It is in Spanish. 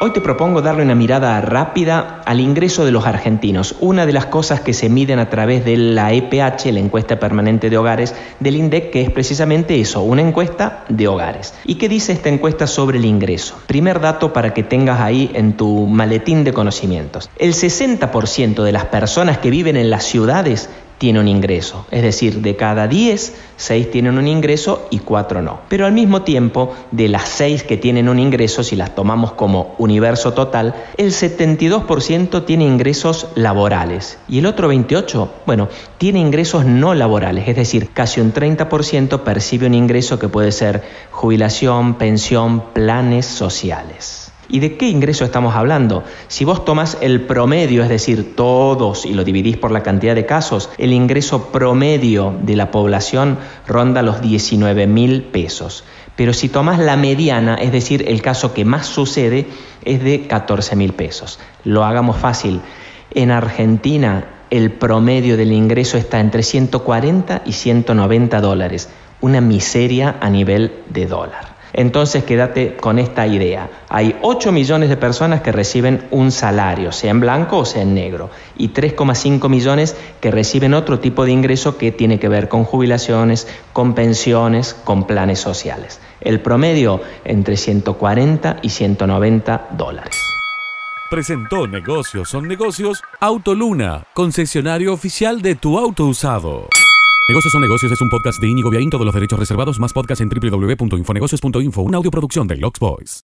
Hoy te propongo darle una mirada rápida al ingreso de los argentinos, una de las cosas que se miden a través de la EPH, la encuesta permanente de hogares del INDEC, que es precisamente eso, una encuesta de hogares. ¿Y qué dice esta encuesta sobre el ingreso? Primer dato para que tengas ahí en tu maletín de conocimientos. El 60% de las personas que viven en las ciudades tiene un ingreso. Es decir, de cada 10, 6 tienen un ingreso y 4 no. Pero al mismo tiempo, de las 6 que tienen un ingreso, si las tomamos como universo total, el 72% tiene ingresos laborales y el otro 28%, bueno, tiene ingresos no laborales. Es decir, casi un 30% percibe un ingreso que puede ser jubilación, pensión, planes sociales. ¿Y de qué ingreso estamos hablando? Si vos tomas el promedio, es decir, todos, y lo dividís por la cantidad de casos, el ingreso promedio de la población ronda los 19 mil pesos. Pero si tomas la mediana, es decir, el caso que más sucede, es de 14 mil pesos. Lo hagamos fácil. En Argentina, el promedio del ingreso está entre 140 y 190 dólares. Una miseria a nivel de dólar. Entonces quédate con esta idea. Hay 8 millones de personas que reciben un salario, sea en blanco o sea en negro, y 3,5 millones que reciben otro tipo de ingreso que tiene que ver con jubilaciones, con pensiones, con planes sociales. El promedio entre 140 y 190 dólares. Presentó Negocios son negocios Autoluna, concesionario oficial de tu auto usado. Negocios son negocios es un podcast de Íñigo Viaín, todos los derechos reservados, más podcast en www.infonegocios.info, una audioproducción de Lux Boys.